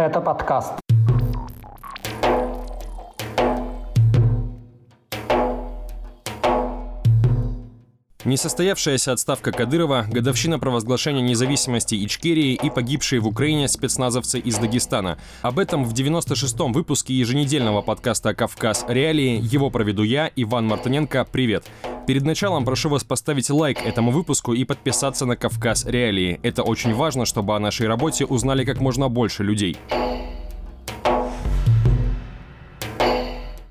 Это подкаст. Несостоявшаяся отставка Кадырова, годовщина провозглашения независимости Ичкерии и погибшие в Украине спецназовцы из Дагестана. Об этом в 96-м выпуске еженедельного подкаста «Кавказ. Реалии». Его проведу я, Иван Мартыненко. Привет! Перед началом прошу вас поставить лайк этому выпуску и подписаться на «Кавказ. Реалии». Это очень важно, чтобы о нашей работе узнали как можно больше людей.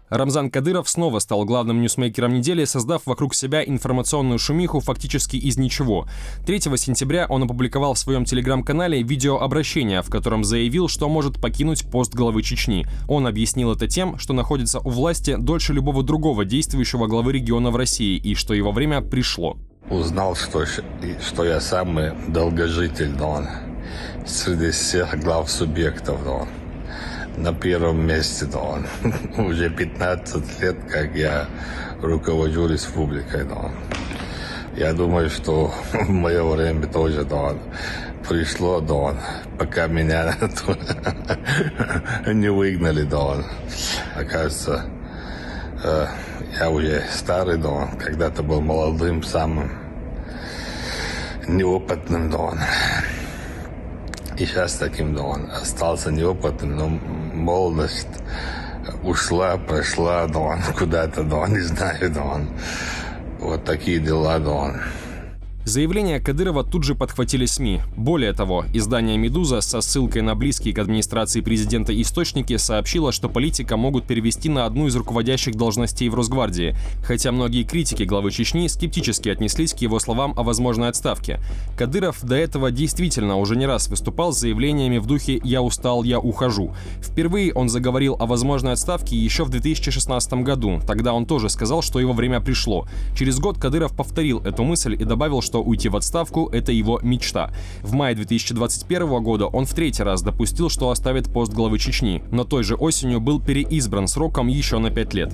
Рамзан Кадыров снова стал главным ньюсмейкером недели, создав вокруг себя информационную шумиху фактически из ничего. 3 сентября он опубликовал в своем телеграм-канале видеообращение, в котором заявил, что может покинуть пост главы Чечни. Он объяснил это тем, что находится у власти дольше любого другого действующего главы региона в России и что его время пришло. Узнал, что, что я самый долгожитель, Дон, среди всех глав субъектов, Дон на первом месте, да он. Уже 15 лет, как я руковожу республикой, да он. Я думаю, что в мое время тоже, да он, пришло, да он, пока меня не выгнали, да он. Оказывается, э, я уже старый, да он, когда-то был молодым, самым неопытным, он. И сейчас таким, да он, остался неопытным, но молодость ушла, прошла, да он куда-то, да он, не знаю, да он. Вот такие дела, да он. Заявление Кадырова тут же подхватили СМИ. Более того, издание «Медуза» со ссылкой на близкие к администрации президента источники сообщило, что политика могут перевести на одну из руководящих должностей в Росгвардии, хотя многие критики главы Чечни скептически отнеслись к его словам о возможной отставке. Кадыров до этого действительно уже не раз выступал с заявлениями в духе «я устал, я ухожу». Впервые он заговорил о возможной отставке еще в 2016 году. Тогда он тоже сказал, что его время пришло. Через год Кадыров повторил эту мысль и добавил, что уйти в отставку – это его мечта. В мае 2021 года он в третий раз допустил, что оставит пост главы Чечни, но той же осенью был переизбран сроком еще на пять лет.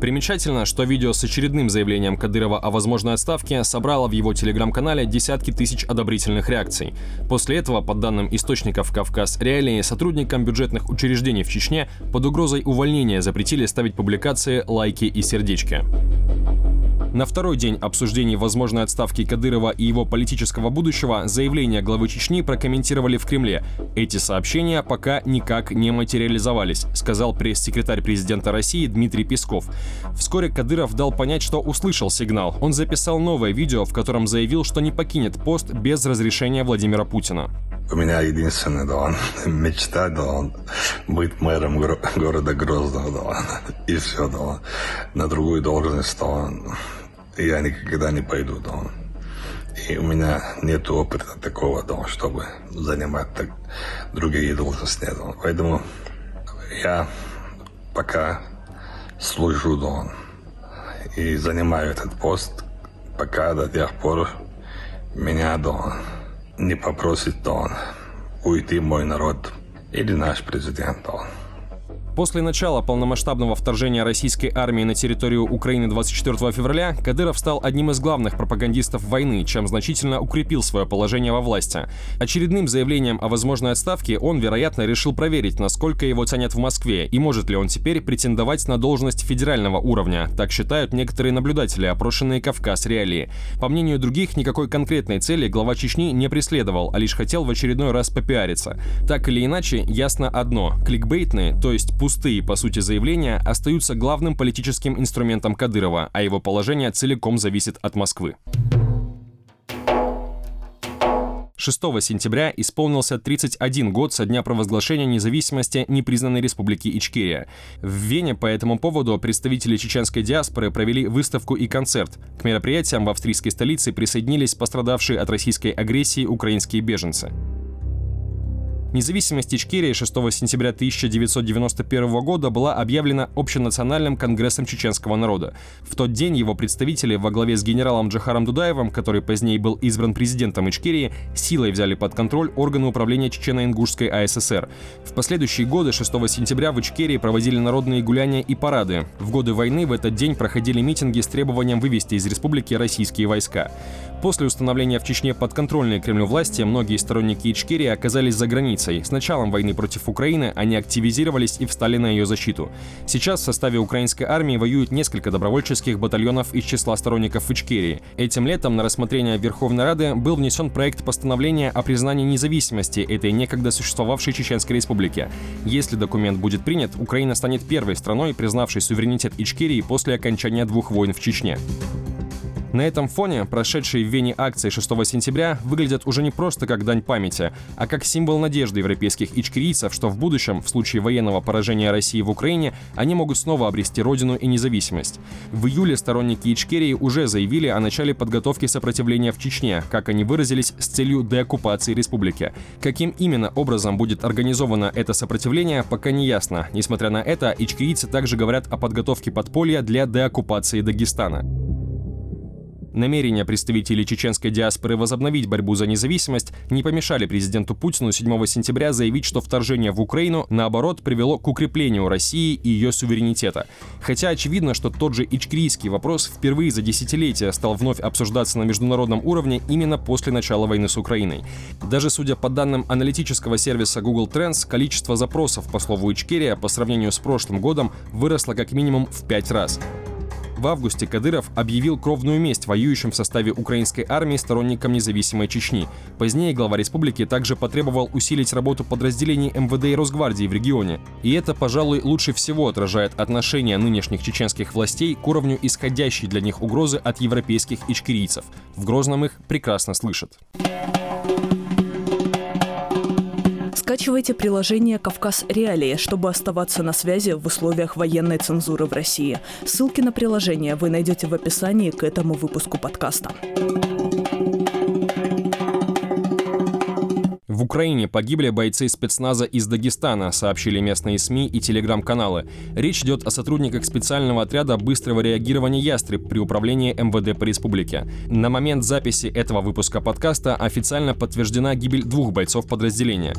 Примечательно, что видео с очередным заявлением Кадырова о возможной отставке собрало в его телеграм-канале десятки тысяч одобрительных реакций. После этого, по данным источников «Кавказ Реалии», сотрудникам бюджетных учреждений в Чечне под угрозой увольнения запретили ставить публикации, лайки и сердечки. На второй день обсуждений возможной отставки Кадырова и его политического будущего заявление главы Чечни прокомментировали в Кремле. Эти сообщения пока никак не материализовались, сказал пресс-секретарь президента России Дмитрий Песков. Вскоре Кадыров дал понять, что услышал сигнал. Он записал новое видео, в котором заявил, что не покинет пост без разрешения Владимира Путина. У меня единственная, да, мечта, да, быть мэром гор- города Грозного, да, и все, да, на другую должность, да, я никогда не пойду, да. И у меня нет опыта такого, да, чтобы занимать так другие должности. Да. Поэтому я пока служу, да, и занимаю этот пост, пока до тех пор меня, да, не попросит, да, уйти мой народ или наш президент, да. После начала полномасштабного вторжения российской армии на территорию Украины 24 февраля Кадыров стал одним из главных пропагандистов войны, чем значительно укрепил свое положение во власти. Очередным заявлением о возможной отставке он, вероятно, решил проверить, насколько его ценят в Москве и может ли он теперь претендовать на должность федерального уровня. Так считают некоторые наблюдатели, опрошенные Кавказ реалии. По мнению других, никакой конкретной цели глава Чечни не преследовал, а лишь хотел в очередной раз попиариться. Так или иначе, ясно одно. Кликбейтные, то есть пустые, по сути, заявления остаются главным политическим инструментом Кадырова, а его положение целиком зависит от Москвы. 6 сентября исполнился 31 год со дня провозглашения независимости непризнанной республики Ичкерия. В Вене по этому поводу представители чеченской диаспоры провели выставку и концерт. К мероприятиям в австрийской столице присоединились пострадавшие от российской агрессии украинские беженцы. Независимость Ичкерии 6 сентября 1991 года была объявлена Общенациональным конгрессом чеченского народа. В тот день его представители во главе с генералом Джахаром Дудаевым, который позднее был избран президентом Ичкерии, силой взяли под контроль органы управления Чечено-Ингушской АССР. В последующие годы 6 сентября в Ичкерии проводили народные гуляния и парады. В годы войны в этот день проходили митинги с требованием вывести из республики российские войска. После установления в Чечне подконтрольной Кремлю власти, многие сторонники Ичкерии оказались за границей. С началом войны против Украины они активизировались и встали на ее защиту. Сейчас в составе украинской армии воюют несколько добровольческих батальонов из числа сторонников Ичкерии. Этим летом на рассмотрение Верховной Рады был внесен проект постановления о признании независимости этой некогда существовавшей Чеченской Республики. Если документ будет принят, Украина станет первой страной, признавшей суверенитет Ичкерии после окончания двух войн в Чечне. На этом фоне прошедшие в Вене акции 6 сентября выглядят уже не просто как дань памяти, а как символ надежды европейских ичкерийцев, что в будущем, в случае военного поражения России в Украине, они могут снова обрести родину и независимость. В июле сторонники Ичкерии уже заявили о начале подготовки сопротивления в Чечне, как они выразились, с целью деоккупации республики. Каким именно образом будет организовано это сопротивление, пока не ясно. Несмотря на это, ичкерийцы также говорят о подготовке подполья для деоккупации Дагестана. Намерения представителей чеченской диаспоры возобновить борьбу за независимость не помешали президенту Путину 7 сентября заявить, что вторжение в Украину, наоборот, привело к укреплению России и ее суверенитета. Хотя очевидно, что тот же ичкрийский вопрос впервые за десятилетия стал вновь обсуждаться на международном уровне именно после начала войны с Украиной. Даже судя по данным аналитического сервиса Google Trends, количество запросов по слову Ичкерия по сравнению с прошлым годом выросло как минимум в пять раз. В августе Кадыров объявил кровную месть воюющим в составе украинской армии сторонникам независимой Чечни. Позднее глава республики также потребовал усилить работу подразделений МВД и Росгвардии в регионе. И это, пожалуй, лучше всего отражает отношение нынешних чеченских властей к уровню исходящей для них угрозы от европейских ичкерийцев. В Грозном их прекрасно слышат. Скачивайте приложение «Кавказ Реалии», чтобы оставаться на связи в условиях военной цензуры в России. Ссылки на приложение вы найдете в описании к этому выпуску подкаста. В Украине погибли бойцы спецназа из Дагестана, сообщили местные СМИ и телеграм-каналы. Речь идет о сотрудниках специального отряда быстрого реагирования «Ястреб» при управлении МВД по республике. На момент записи этого выпуска подкаста официально подтверждена гибель двух бойцов подразделения.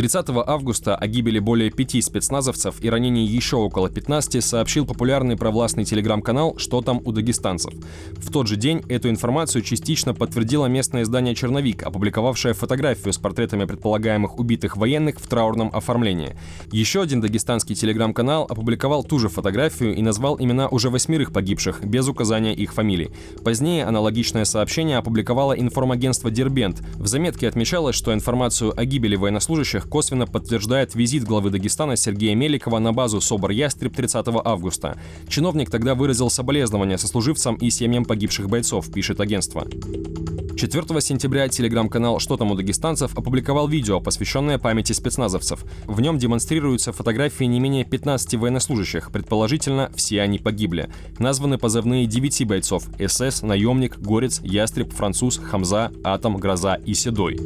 30 августа о гибели более пяти спецназовцев и ранении еще около 15 сообщил популярный провластный телеграм-канал «Что там у дагестанцев?». В тот же день эту информацию частично подтвердило местное издание «Черновик», опубликовавшее фотографию с портретами предполагаемых убитых военных в траурном оформлении. Еще один дагестанский телеграм-канал опубликовал ту же фотографию и назвал имена уже восьмерых погибших, без указания их фамилий. Позднее аналогичное сообщение опубликовало информагентство «Дербент». В заметке отмечалось, что информацию о гибели военнослужащих косвенно подтверждает визит главы Дагестана Сергея Меликова на базу СОБР «Ястреб» 30 августа. Чиновник тогда выразил соболезнования сослуживцам и семьям погибших бойцов, пишет агентство. 4 сентября телеграм-канал «Что там у дагестанцев» опубликовал видео, посвященное памяти спецназовцев. В нем демонстрируются фотографии не менее 15 военнослужащих, предположительно, все они погибли. Названы позывные 9 бойцов – СС, наемник, горец, ястреб, француз, хамза, атом, гроза и седой.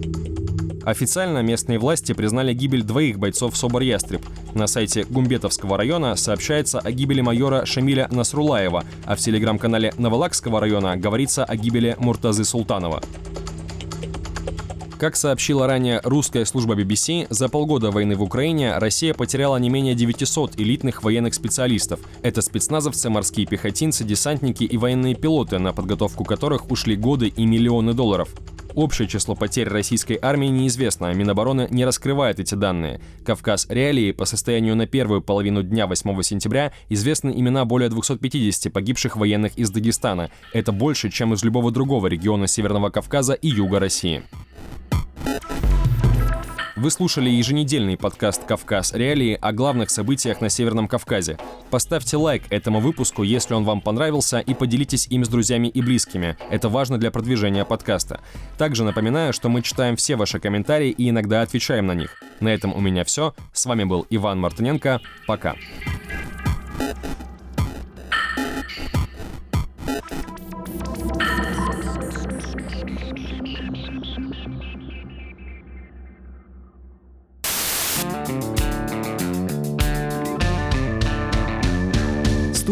Официально местные власти признали гибель двоих бойцов СОБР «Ястреб». На сайте Гумбетовского района сообщается о гибели майора Шамиля Насрулаева, а в телеграм-канале Новолакского района говорится о гибели Муртазы Султанова. Как сообщила ранее русская служба BBC, за полгода войны в Украине Россия потеряла не менее 900 элитных военных специалистов. Это спецназовцы, морские пехотинцы, десантники и военные пилоты, на подготовку которых ушли годы и миллионы долларов. Общее число потерь российской армии неизвестно, а Минобороны не раскрывает эти данные. Кавказ Реалии по состоянию на первую половину дня 8 сентября известны имена более 250 погибших военных из Дагестана. Это больше, чем из любого другого региона Северного Кавказа и Юга России. Вы слушали еженедельный подкаст «Кавказ. Реалии» о главных событиях на Северном Кавказе. Поставьте лайк этому выпуску, если он вам понравился, и поделитесь им с друзьями и близкими. Это важно для продвижения подкаста. Также напоминаю, что мы читаем все ваши комментарии и иногда отвечаем на них. На этом у меня все. С вами был Иван Мартыненко. Пока.